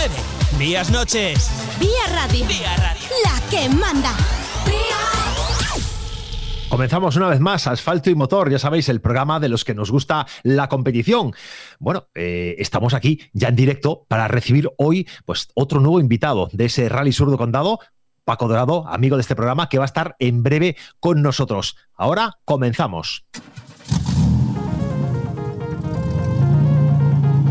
9. Días noches. Vía Radio. Vía Radio. La que manda. Comenzamos una vez más Asfalto y Motor, ya sabéis, el programa de los que nos gusta la competición. Bueno, eh, estamos aquí ya en directo para recibir hoy pues, otro nuevo invitado de ese Rally Sur de Condado, Paco Dorado, amigo de este programa, que va a estar en breve con nosotros. Ahora comenzamos.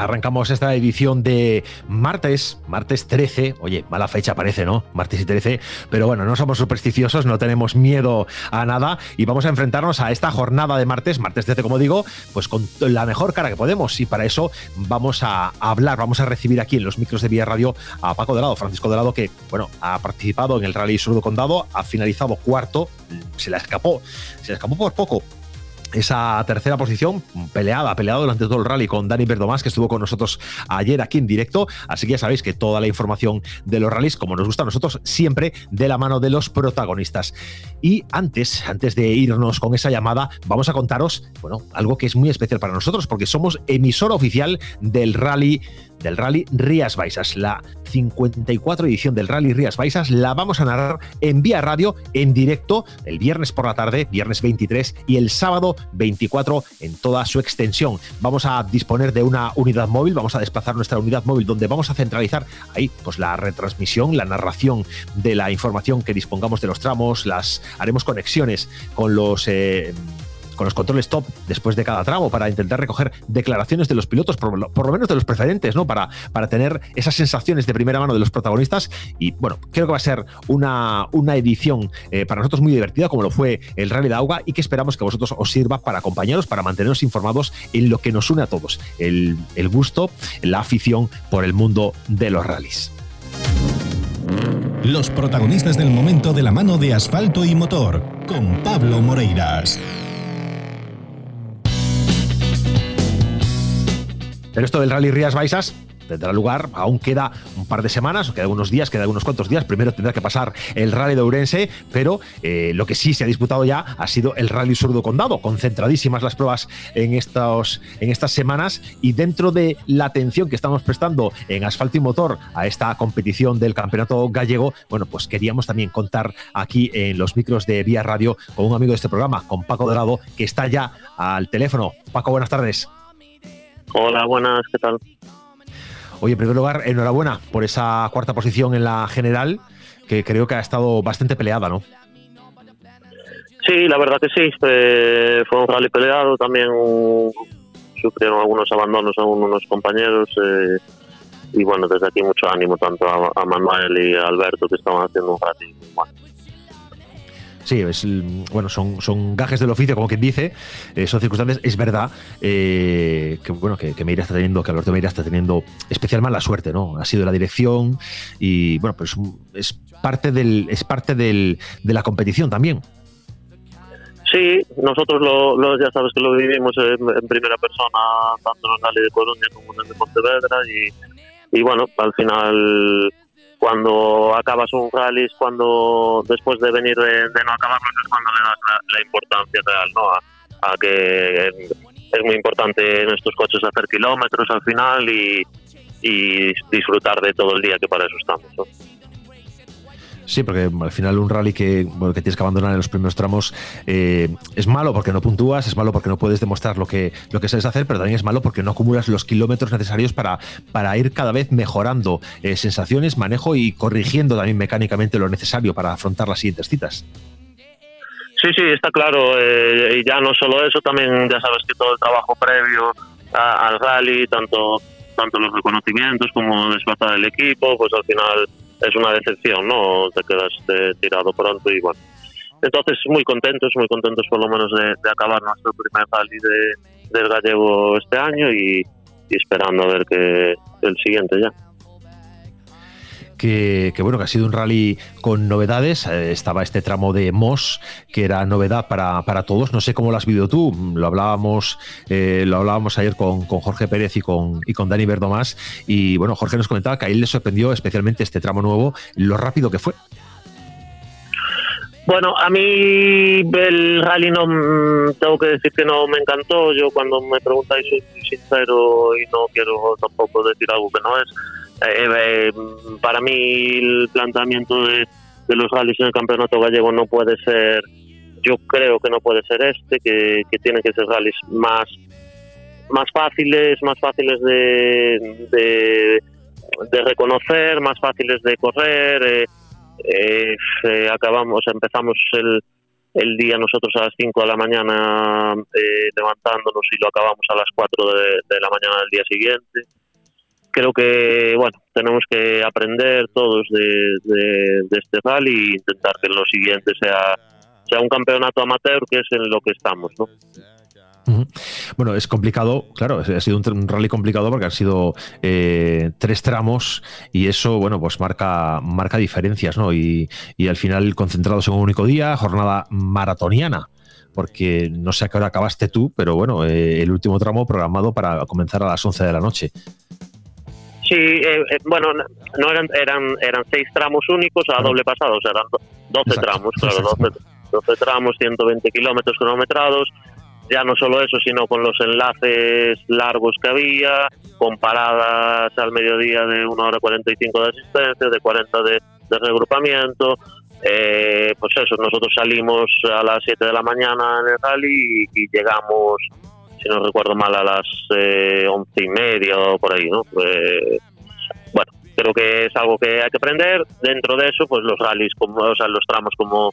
Arrancamos esta edición de martes, martes 13. Oye, mala fecha parece, ¿no? Martes y 13. Pero bueno, no somos supersticiosos, no tenemos miedo a nada y vamos a enfrentarnos a esta jornada de martes, martes 13, como digo, pues con la mejor cara que podemos. Y para eso vamos a hablar, vamos a recibir aquí en los micros de Vía Radio a Paco Dorado, Francisco Dorado, que, bueno, ha participado en el Rally Sur Condado, ha finalizado cuarto, se la escapó, se le escapó por poco esa tercera posición peleada, peleada durante todo el rally con Dani Verdomás, que estuvo con nosotros ayer aquí en directo. Así que ya sabéis que toda la información de los rallies, como nos gusta a nosotros, siempre de la mano de los protagonistas. Y antes, antes de irnos con esa llamada, vamos a contaros, bueno, algo que es muy especial para nosotros, porque somos emisor oficial del rally del Rally Rías Baixas. La 54 edición del Rally Rías Baixas la vamos a narrar en vía radio, en directo, el viernes por la tarde, viernes 23 y el sábado 24 en toda su extensión. Vamos a disponer de una unidad móvil, vamos a desplazar nuestra unidad móvil donde vamos a centralizar ahí pues la retransmisión, la narración de la información que dispongamos de los tramos, las haremos conexiones con los eh, con los controles top después de cada tramo para intentar recoger declaraciones de los pilotos, por lo, menos de los preferentes, ¿no? Para, para tener esas sensaciones de primera mano de los protagonistas. Y bueno, creo que va a ser una, una edición eh, para nosotros muy divertida, como lo fue el Rally de Agua, y que esperamos que a vosotros os sirva para acompañaros, para manteneros informados en lo que nos une a todos, el, el gusto, la afición por el mundo de los rallies. Los protagonistas del momento de la mano de asfalto y motor, con Pablo Moreiras. Pero esto del Rally Rías Baixas tendrá lugar, aún queda un par de semanas, queda unos días, queda unos cuantos días. Primero tendrá que pasar el Rally de Ourense, pero eh, lo que sí se ha disputado ya ha sido el Rally Surdo Condado. Concentradísimas las pruebas en, estos, en estas semanas y dentro de la atención que estamos prestando en asfalto y motor a esta competición del Campeonato Gallego, bueno, pues queríamos también contar aquí en los micros de Vía Radio con un amigo de este programa, con Paco Dorado, que está ya al teléfono. Paco, buenas tardes. Hola, buenas, ¿qué tal? Oye, en primer lugar, enhorabuena por esa cuarta posición en la general, que creo que ha estado bastante peleada, ¿no? Sí, la verdad que sí, fue, un rally peleado, también sufrieron algunos abandonos a unos compañeros eh, y bueno, desde aquí mucho ánimo tanto a, Manuel y a Alberto que estaban haciendo un rally muy bueno. Sí, es, bueno, son, son gajes del oficio, como quien dice, eh, son circunstancias. Es verdad eh, que, bueno, que, que Meira está teniendo, que Alberto Meira está teniendo especial mala suerte, ¿no? Ha sido la dirección y, bueno, pues es parte, del, es parte del, de la competición también. Sí, nosotros lo, ya sabes que lo vivimos en, primera persona, tanto en el de Coruña como en el de Pontevedra y, y bueno, al final cuando acabas un rally cuando después de venir de, no acabarlo es cuando le das la, importancia real ¿no? a, que es muy importante en estos coches hacer kilómetros al final y, y disfrutar de todo el día que para eso estamos ¿no? Sí, porque al final un rally que, bueno, que tienes que abandonar en los primeros tramos eh, es malo porque no puntúas, es malo porque no puedes demostrar lo que, lo que sabes hacer, pero también es malo porque no acumulas los kilómetros necesarios para, para ir cada vez mejorando eh, sensaciones, manejo y corrigiendo también mecánicamente lo necesario para afrontar las siguientes citas. Sí, sí, está claro. Eh, y ya no solo eso, también ya sabes que todo el trabajo previo al rally, tanto tanto los reconocimientos como desplazar el equipo, pues al final es una decepción, ¿no? Te quedas tirado pronto y bueno. Entonces, muy contentos, muy contentos por lo menos de, acabar nuestro primer rally de, del gallego este año y, esperando a ver que el siguiente ya. Que, bueno, que ha sido un rally con novedades. Eh, estaba este tramo de Moss, que era novedad para, para todos. No sé cómo lo has vivido tú. Lo hablábamos, eh, lo hablábamos ayer con, con, Jorge Pérez y con, y con Dani Verdomás. Y bueno, Jorge nos comentaba que a él le sorprendió especialmente este tramo nuevo, lo rápido que fue. Bueno, a mí el rally no mm, tengo que decir que no me encantó. Yo cuando me preguntáis soy sincero y no quiero tampoco decir algo que no es. Eh, eh, para mí el planteamiento de, los rallies en el campeonato gallego no puede ser, yo creo que no puede ser este, que, que tienen que ser rallies más más fáciles, más fáciles de, de, reconocer, más fáciles de correr. Eh, eh, eh, acabamos, empezamos el, el día nosotros a las 5 de la mañana eh, levantándonos y lo acabamos a las 4 de, la mañana del día siguiente. Creo que, bueno, tenemos que aprender todos de, de, este rally e intentar que lo siguiente sea, sea un campeonato amateur, que es en lo que estamos, ¿no? Bueno, es complicado, claro, ha sido un, rally complicado porque han sido eh, tres tramos y eso, bueno, pues marca, marca diferencias, ¿no? Y, al final concentrados en un único día, jornada maratoniana porque no sé a qué hora acabaste tú, pero bueno, eh, el último tramo programado para comenzar a las 11 de la noche. Sí, eh, bueno, no eran, eran eran seis tramos únicos a doble pasado, o sea, eran 12 tramos, claro, 12, 12 tramos, 120 kilómetros cronometrados, ya no solo eso, sino con los enlaces largos que había, con paradas al mediodía de 1 hora 45 de asistencia, de 40 de, regrupamiento. Eh, pues eso, nosotros salimos a las 7 de la mañana en el rally y, llegamos, si no recuerdo mal, a las eh, 11 y media o por ahí, ¿no? Pues, bueno, creo que es algo que hay que aprender. Dentro de eso, pues los rallies, como, o sea, los tramos como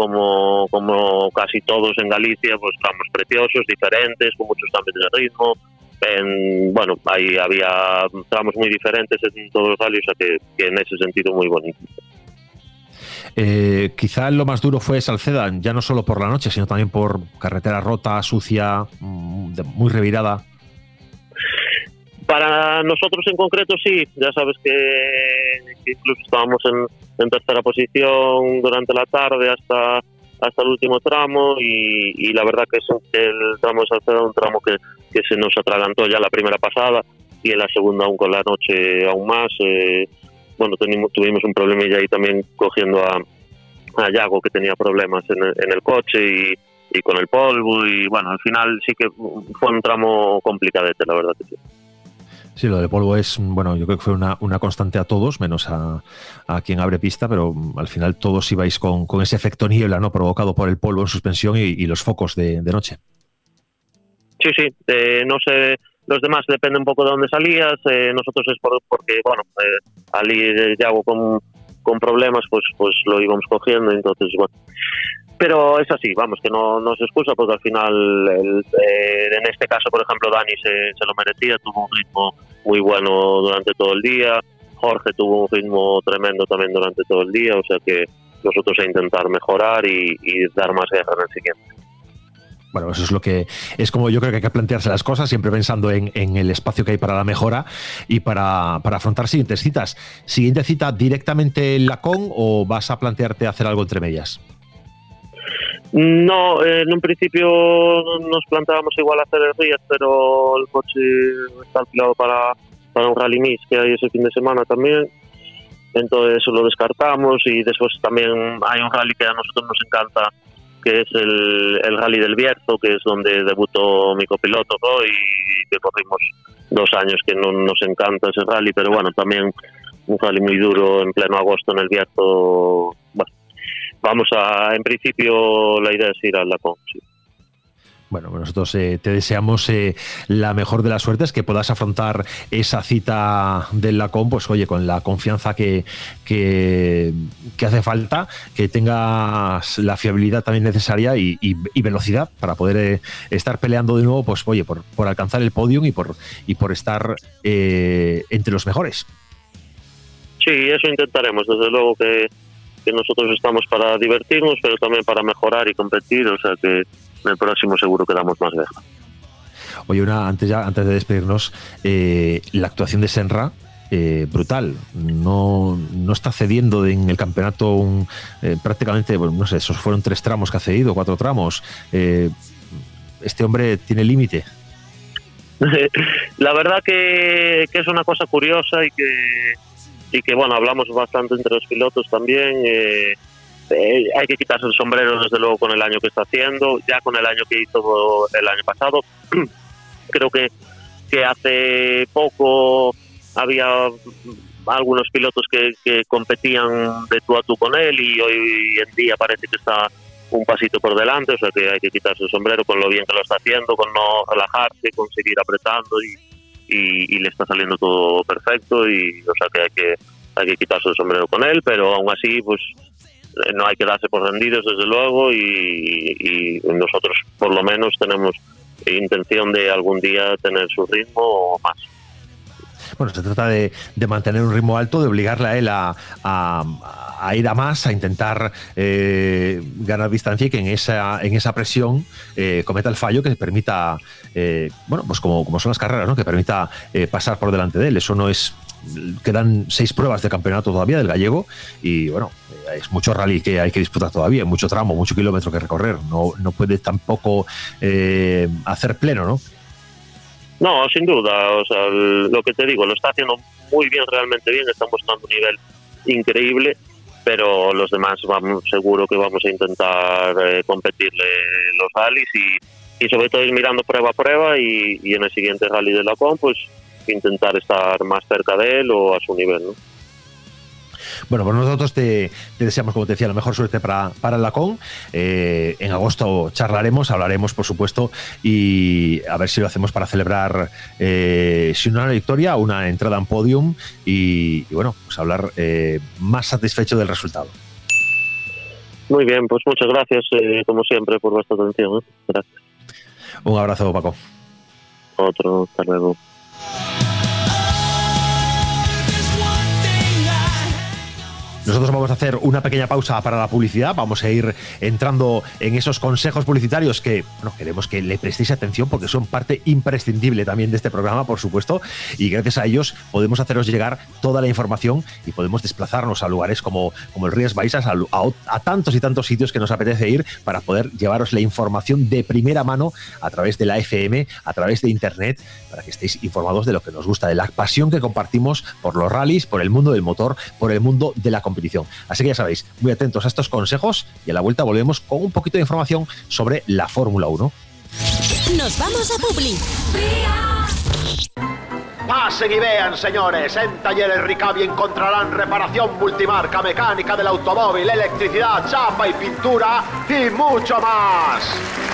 como, como casi todos en Galicia, pues tramos preciosos, diferentes, con muchos cambios de ritmo. En, bueno, ahí había tramos muy diferentes en todos los rallies, o sea que, en ese sentido muy bonito. Eh, quizá lo más duro fue Salceda, ya no solo por la noche, sino también por carretera rota, sucia, mm, muy revirada. Para nosotros en concreto sí, ya sabes que, estábamos en, tercera posición durante la tarde hasta hasta el último tramo y, la verdad que es el tramo de Salceda un tramo que, que, se nos atragantó ya la primera pasada y en la segunda aún con la noche aún más. Eh, bueno, tuvimos, tuvimos un problema y ahí también cogiendo a, a Yago que tenía problemas en, en el coche y, y con el polvo y bueno, al final sí que fue un tramo complicadete, la verdad que sí. Sí, lo de polvo es, bueno, yo creo que fue una, constante a todos, menos a, quien abre pista, pero al final todos ibais con, con ese efecto niebla, ¿no? Provocado por el polvo en suspensión y, los focos de, noche. Sí, sí, eh, no sé, los demás depende un poco de dónde salías, eh, nosotros es porque, bueno, eh, al ir Yago con, con problemas, pues, pues lo íbamos cogiendo, entonces, bueno, pero es así, vamos, que no, no se excusa porque al final, eh, en este caso, por ejemplo, Dani se, se, lo merecía, tuvo un ritmo muy bueno durante todo el día, Jorge tuvo un ritmo tremendo también durante todo el día, o sea que nosotros a intentar mejorar y, dar más guerra en el siguiente. Bueno, eso es lo que es como yo creo que hay que plantearse las cosas, siempre pensando en, el espacio que hay para la mejora y para, para, afrontar siguientes citas. ¿Siguiente cita directamente en la CON o vas a plantearte hacer algo entre medias? No, en un principio nos planteábamos igual hacer el Rías, pero el coche está alquilado para, para un rally mix que hay ese fin de semana también. Entonces lo descartamos y después también hay un rally que a nosotros nos encanta, que es el, el rally del Bierzo, que es donde debutó mi copiloto y que corrimos dos años que no nos encanta ese rally, pero bueno, también un rally muy duro en pleno agosto en el Bierzo, vamos a, en principio, la idea es ir al Lacón. Bueno, nosotros eh, te deseamos eh, la mejor de las suertes, que puedas afrontar esa cita del Lacón, pues oye, con la confianza que, que, hace falta, que tengas la fiabilidad también necesaria y, velocidad para poder eh, estar peleando de nuevo, pues oye, por, por alcanzar el podium y por, y por estar entre los mejores. Sí, eso intentaremos, desde luego que nosotros estamos para divertirnos, pero también para mejorar y competir, o sea que en el próximo seguro que damos más vieja. Oye, una, antes, ya, antes de despedirnos, eh, la actuación de Senra, eh, brutal. No, no, está cediendo en el campeonato un, eh, prácticamente, bueno, no sé, esos fueron tres tramos que ha cedido, cuatro tramos. Eh, este hombre tiene límite. La verdad que, que, es una cosa curiosa y que, y que, bueno, hablamos bastante entre los pilotos también. Hay que quitarse el sombrero, desde luego, con el año que está haciendo, ya con el año que hizo el año pasado. Creo que, que hace poco había algunos pilotos que, competían de tú a tú con él y hoy en día parece que está un pasito por delante, o sea que hay que quitarse el sombrero con lo bien que lo está haciendo, con no relajarse, con seguir apretando y, y, le está saliendo todo perfecto y o sea que hay que hay que quitarse el sombrero con él, pero aún así pues no hay que darse por rendidos desde luego y, nosotros por lo menos tenemos intención de algún día tener su ritmo o más bueno, se trata de, mantener un ritmo alto, de obligarle a él a, ir a más, a intentar eh, ganar distancia y que en esa, en esa presión eh, cometa el fallo que permita, eh, bueno, pues como, como son las carreras, ¿no? que permita pasar por delante de él. Eso no es quedan seis pruebas de campeonato todavía del gallego y bueno, es mucho rally que hay que disputar todavía, mucho tramo, mucho kilómetro que recorrer. No, no puede tampoco hacer pleno, ¿no? No, sin duda, o sea, lo que te digo, lo está haciendo muy bien, realmente bien, está mostrando un nivel increíble, pero los demás vamos seguro que vamos a intentar eh, competirle los rallies y, sobre todo ir mirando prueba a prueba y, en el siguiente rally de la COM pues intentar estar más cerca de él o a su nivel, ¿no? Bueno, pues nosotros te, deseamos, como te decía, la mejor suerte para, para el Lacón. Eh, en agosto charlaremos, hablaremos, por supuesto, y a ver si lo hacemos para celebrar, eh, si no una victoria, una entrada en podium y, bueno, pues hablar eh, más satisfecho del resultado. Muy bien, pues muchas gracias, como siempre, por vuestra atención. Gracias. Un abrazo, Paco. Otro, hasta luego. Bye. Nosotros vamos a hacer una pequeña pausa para la publicidad, vamos a ir entrando en esos consejos publicitarios que bueno, queremos que le prestéis atención porque son parte imprescindible también de este programa, por supuesto, y gracias a ellos podemos haceros llegar toda la información y podemos desplazarnos a lugares como, como el Rías Baixas, a, tantos y tantos sitios que nos apetece ir para poder llevaros la información de primera mano a través de la FM, a través de Internet, para que estéis informados de lo que nos gusta, de la pasión que compartimos por los rallies, por el mundo del motor, por el mundo de la competición. Así que ya sabéis, muy atentos a estos consejos y a la vuelta volvemos con un poquito de información sobre la Fórmula 1. Nos vamos a Publi. Pasen y vean, señores. En Talleres Ricavi encontrarán reparación multimarca, mecánica del automóvil, electricidad, chapa y pintura y mucho más.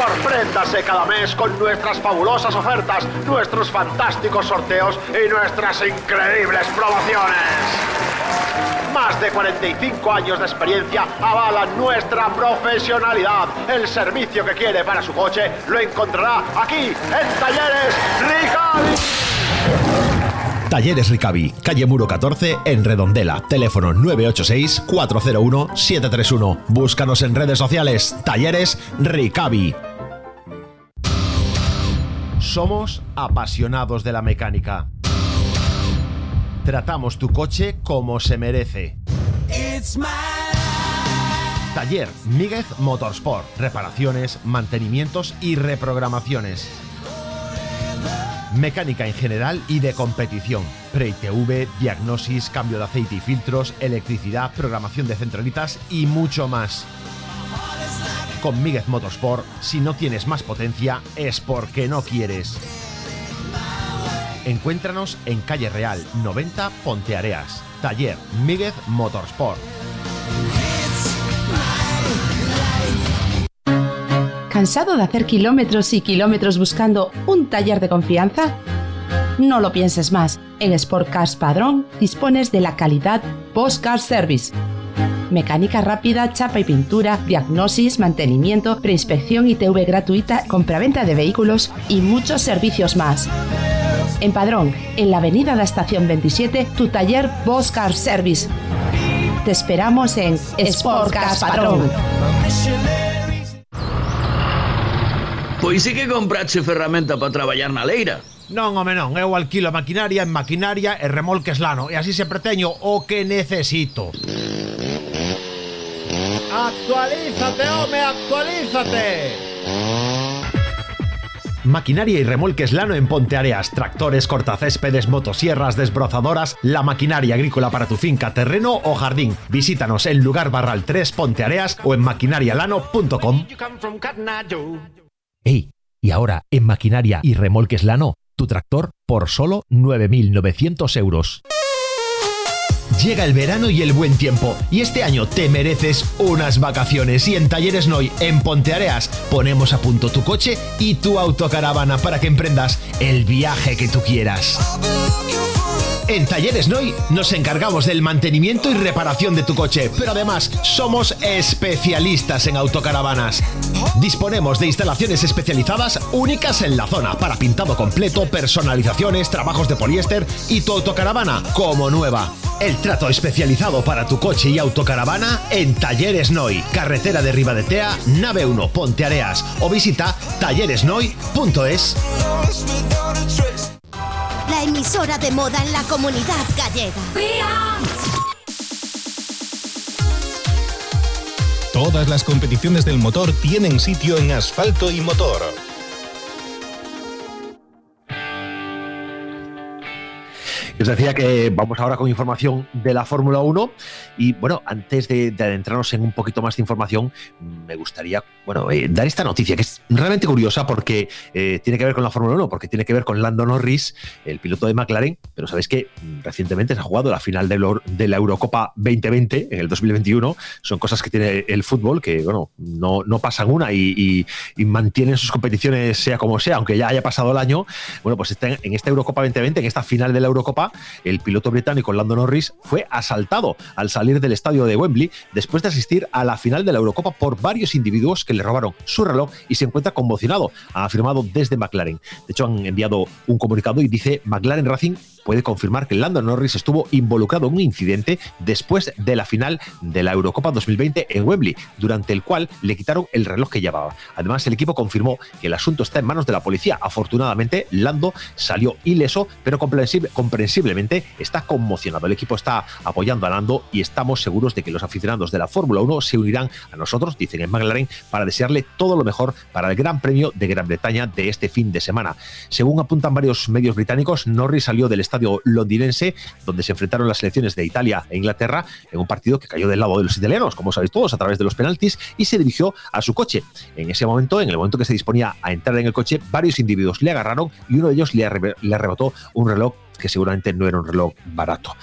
Sorpréndase cada mes con nuestras fabulosas ofertas, nuestros fantásticos sorteos y nuestras increíbles promociones. Más de 45 años de experiencia avalan nuestra profesionalidad. El servicio que quiere para su coche lo encontrará aquí en Talleres Ricavi. Talleres Ricavi, calle Muro 14, en Redondela. Teléfono 986-401-731. Búscanos en redes sociales. Talleres Ricavi. Somos apasionados de la mecánica. Tratamos tu coche como se merece. Taller Míguez Motorsport. Reparaciones, mantenimientos y reprogramaciones. Mecánica en general y de competición. Pre-TV, diagnosis, cambio de aceite y filtros, electricidad, programación de centralitas y mucho más. Con Míguez Motorsport, si no tienes más potencia, es porque no quieres. Encuéntranos en Calle Real 90 Ponteareas. Taller Míguez Motorsport. ¿Cansado de hacer kilómetros y kilómetros buscando un taller de confianza? No lo pienses más. En Sport Cars Padrón dispones de la calidad Post Car Service mecánica rápida, chapa y pintura, diagnosis, mantenimiento, preinspección y TV gratuita, compraventa de vehículos y muchos servicios más. En Padrón, en la avenida de la Estación 27, tu taller Boss Car Service. Te esperamos en Sport Cars Padrón. Pois sí que comprache ferramenta para traballar na leira. Non, home, non, eu alquilo maquinaria en maquinaria e remolques lano e así sempre teño o que necesito. Actualízate, home, actualízate. Maquinaria y remolques Lano en Ponteareas, tractores, cortacéspedes, motosierras, desbrozadoras, la maquinaria agrícola para tu finca, terreno o jardín. Visítanos en lugar barral 3 Ponteareas o en maquinarialano.com. Ey, y ahora en maquinaria y remolques Lano, tu tractor por solo 9.900 euros. Llega el verano y el buen tiempo, y este año te mereces unas vacaciones. Y en Talleres Noy, en Ponteareas, ponemos a punto tu coche y tu autocaravana para que emprendas el viaje que tú quieras. En Talleres Noy nos encargamos del mantenimiento y reparación de tu coche, pero además somos especialistas en autocaravanas. Disponemos de instalaciones especializadas únicas en la zona para pintado completo, personalizaciones, trabajos de poliéster y tu autocaravana como nueva. El trato especializado para tu coche y autocaravana en Talleres Noy, carretera de Ribadetea, nave 1, Ponteareas o visita talleresnoy.es. Emisora de moda en la comunidad gallega. Todas las competiciones del motor tienen sitio en asfalto y motor. Os decía que vamos ahora con información de la Fórmula 1 y bueno, antes de, de, adentrarnos en un poquito más de información, me gustaría bueno, eh, dar esta noticia que es realmente curiosa porque eh, tiene que ver con la Fórmula 1, porque tiene que ver con Lando Norris, el piloto de McLaren, pero sabéis que mm, recientemente se ha jugado la final de, la Eurocopa 2020 en el 2021, son cosas que tiene el fútbol que bueno, no, no pasan una y, mantienen sus competiciones sea como sea, aunque ya haya pasado el año, bueno, pues está en esta Eurocopa 2020, en esta final de la Eurocopa, el piloto británico Lando Norris fue asaltado al salir del estadio de Wembley después de asistir a la final de la Eurocopa por varios individuos que le robaron su reloj y se encuentra conmocionado, ha afirmado desde McLaren. De hecho, han enviado un comunicado y dice McLaren Racing puede confirmar que Lando Norris estuvo involucrado en un incidente después de la final de la Eurocopa 2020 en Wembley, durante el cual le quitaron el reloj que llevaba. Además, el equipo confirmó que el asunto está en manos de la policía. Afortunadamente, Lando salió ileso, pero comprensible, comprensiblemente está conmocionado. El equipo está apoyando a Lando y estamos seguros de que los aficionados de la Fórmula 1 se unirán a nosotros, dicen en McLaren, para desearle todo lo mejor para el Gran Premio de Gran Bretaña de este fin de semana. Según apuntan varios medios británicos, Norris salió del estadio londinense, donde se enfrentaron las selecciones de Italia e Inglaterra en un partido que cayó del lado de los italianos, como sabéis todos, a través de los penaltis, y se dirigió a su coche. En ese momento, en el momento que se disponía a entrar en el coche, varios individuos le agarraron y uno de ellos le, arrebató un reloj que seguramente no era un reloj barato.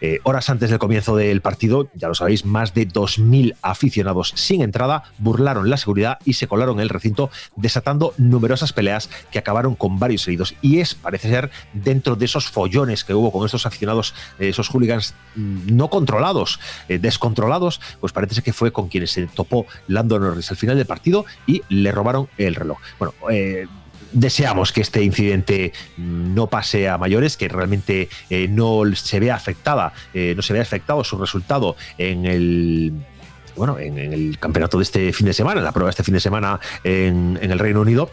Eh, horas antes del comienzo del partido, ya lo sabéis, más de 2.000 aficionados sin entrada burlaron la seguridad y se colaron en el recinto, desatando numerosas peleas que acabaron con varios heridos. Y es, parece ser, dentro de esos follones que hubo con estos aficionados, eh, esos hooligans mm, no controlados, eh, descontrolados, pues parece que fue con quienes se topó Lando Norris al final del partido y le robaron el reloj. Bueno, eh, deseamos que este incidente no pase a mayores, que realmente eh, no se vea afectada, eh, no se vea afectado su resultado en el bueno, en, el campeonato de este fin de semana, en la prueba de este fin de semana en, el Reino Unido.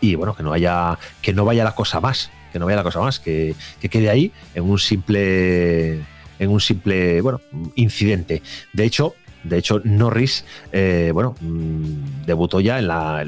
Y bueno, que no haya, que no vaya la cosa más, que no vaya la cosa más, que, que quede ahí en un simple en un simple bueno incidente. De hecho, de hecho, Norris, eh, bueno, mmm, debutó ya en la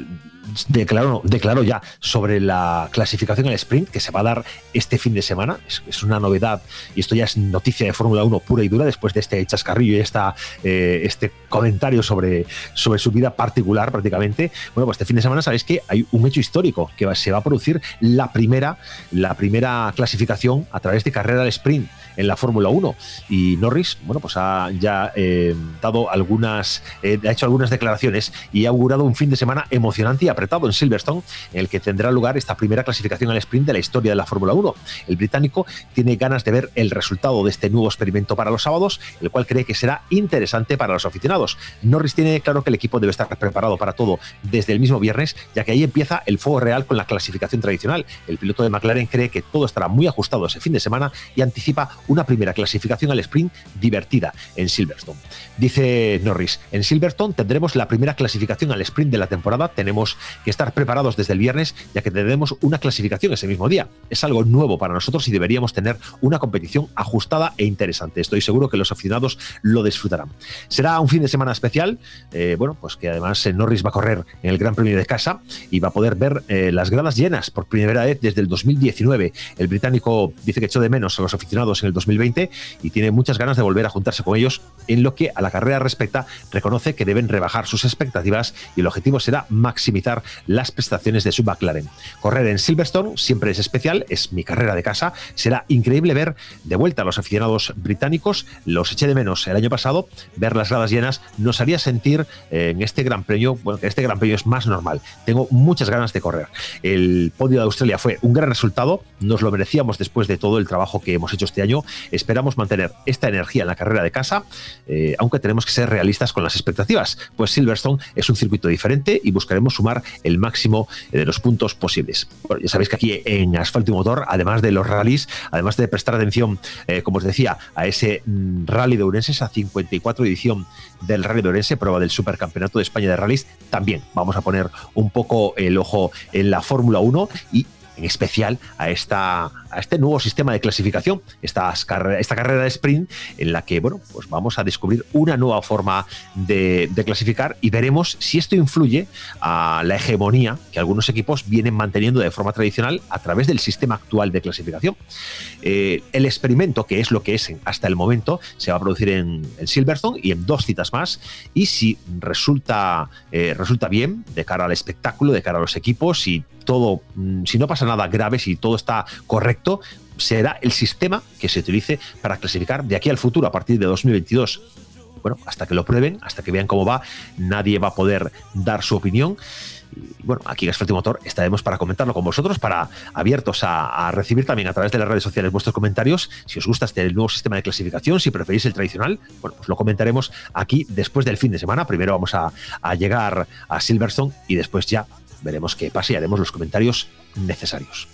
declaró, declaró ya sobre la clasificación al sprint que se va a dar este fin de semana. Es, una novedad y esto ya es noticia de Fórmula 1 pura y dura después de este chascarrillo y esta, eh, este comentario sobre, sobre su vida particular prácticamente. Bueno, pues este fin de semana sabéis que hay un hecho histórico que se va a producir la primera, la primera clasificación a través de carrera al sprint en la Fórmula 1 y Norris, bueno, pues ha ya eh, dado algunas, eh, ha hecho algunas declaraciones y ha augurado un fin de semana emocionante y apretado en Silverstone, en el que tendrá lugar esta primera clasificación al sprint de la historia de la Fórmula 1. El británico tiene ganas de ver el resultado de este nuevo experimento para los sábados, el cual cree que será interesante para los aficionados. Norris tiene claro que el equipo debe estar preparado para todo desde el mismo viernes, ya que ahí empieza el fuego real con la clasificación tradicional. El piloto de McLaren cree que todo estará muy ajustado ese fin de semana y anticipa una primera clasificación al sprint divertida en Silverstone. Dice Norris, en Silverstone tendremos la primera clasificación al sprint de la temporada, tenemos que estar preparados desde el viernes ya que tendremos una clasificación ese mismo día. Es algo nuevo para nosotros y deberíamos tener una competición ajustada e interesante. Estoy seguro que los aficionados lo disfrutarán. Será un fin de semana especial, eh, bueno, pues que además eh, Norris va a correr en el Gran Premio de casa y va a poder ver eh, las gradas llenas por primera vez desde el 2019. El británico dice que echó de menos a los aficionados en el 2020 y tiene muchas ganas de volver a juntarse con ellos en lo que a la carrera respecta, reconoce que deben rebajar sus expectativas y el objetivo será maximizar las prestaciones de su McLaren. Correr en Silverstone siempre es especial, es mi carrera de casa, será increíble ver de vuelta a los aficionados británicos, los eché de menos el año pasado, ver las gradas llenas nos haría sentir eh, en este Gran Premio, bueno, que este Gran Premio es más normal. Tengo muchas ganas de correr. El podio de Australia fue un gran resultado, nos lo merecíamos después de todo el trabajo que hemos hecho este año. Esperamos mantener esta energía en la carrera de casa, eh, aunque tenemos que ser realistas con las expectativas, pues Silverstone es un circuito diferente y buscaremos sumar el máximo de los puntos posibles. ya sabéis que aquí en Asfalto y Motor, además de los rallies, además de prestar atención, eh, como os decía, a ese mm, rally de Urense, esa 54 edición del Rally de Urense, prueba del Supercampeonato de España de Rallys, también vamos a poner un poco el ojo en la Fórmula 1 y en especial a esta a este nuevo sistema de clasificación, esta, carrera de sprint en la que, bueno, pues vamos a descubrir una nueva forma de, clasificar y veremos si esto influye a la hegemonía que algunos equipos vienen manteniendo de forma tradicional a través del sistema actual de clasificación. Eh, el experimento, que es lo que es hasta el momento, se va a producir en, Silverstone y en dos citas más y si resulta, eh, resulta bien de cara al espectáculo, de cara a los equipos, si todo, mm, si no pasa nada grave, si todo está correcto, será el sistema que se utilice para clasificar de aquí al futuro, a partir de 2022 bueno, hasta que lo prueben, hasta que vean cómo va, nadie va a poder dar su opinión. Y bueno, aquí en Asfalto Motor estaremos para comentarlo con vosotros, para abiertos a, recibir también a través de las redes sociales vuestros comentarios. Si os gusta este nuevo sistema de clasificación, si preferís el tradicional, bueno, pues lo comentaremos aquí después del fin de semana. Primero vamos a, a llegar a Silverstone y después ya veremos qué pasa y haremos los comentarios necesarios.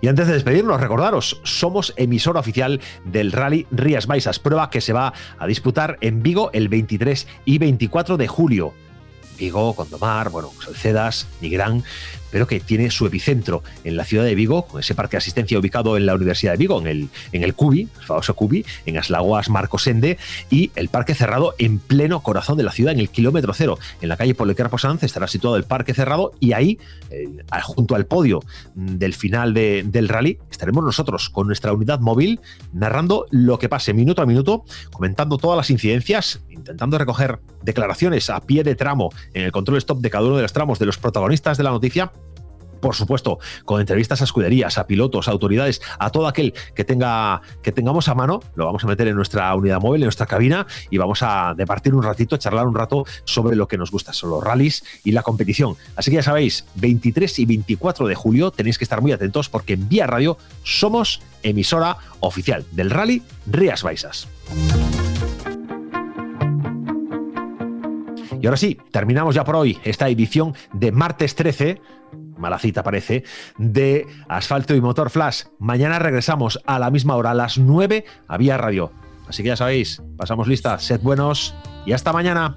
Y antes de despedirnos, recordaros, somos emisora oficial del Rally Rías Baixas, prueba que se va a disputar en Vigo el 23 y 24 de julio. Vigo, Condomar, bueno, Salcedas, Nigrán, pero que tiene su epicentro en la ciudad de Vigo, con ese parque de asistencia ubicado en la Universidad de Vigo, en el, en el Cubi, el famoso Cubi, en las laguas Marcosende, y el parque cerrado en pleno corazón de la ciudad, en el kilómetro cero, en la calle Policarpo Sanz, estará situado el parque cerrado, y ahí, junto al podio del final del rally, estaremos nosotros con nuestra unidad móvil narrando lo que pase minuto a minuto, comentando todas las incidencias, intentando recoger declaraciones a pie de tramo en el control stop de cada uno de los tramos de los protagonistas de la noticia por supuesto, con entrevistas a escuderías, a pilotos, a autoridades, a todo aquel que tenga que tengamos a mano, lo vamos a meter en nuestra unidad móvil, en nuestra cabina y vamos a departir un ratito, charlar un rato sobre lo que nos gusta, son los rallies y la competición. Así que ya sabéis, 23 y 24 de julio tenéis que estar muy atentos porque en Vía Radio somos emisora oficial del rally Rías Baixas. Y ahora sí, terminamos ya por hoy esta edición de martes 13 mala cita parece, de Asfalto y Motor Flash. Mañana regresamos a la misma hora, a las 9, a Vía Radio. Así que ya sabéis, pasamos lista, sed buenos y hasta mañana.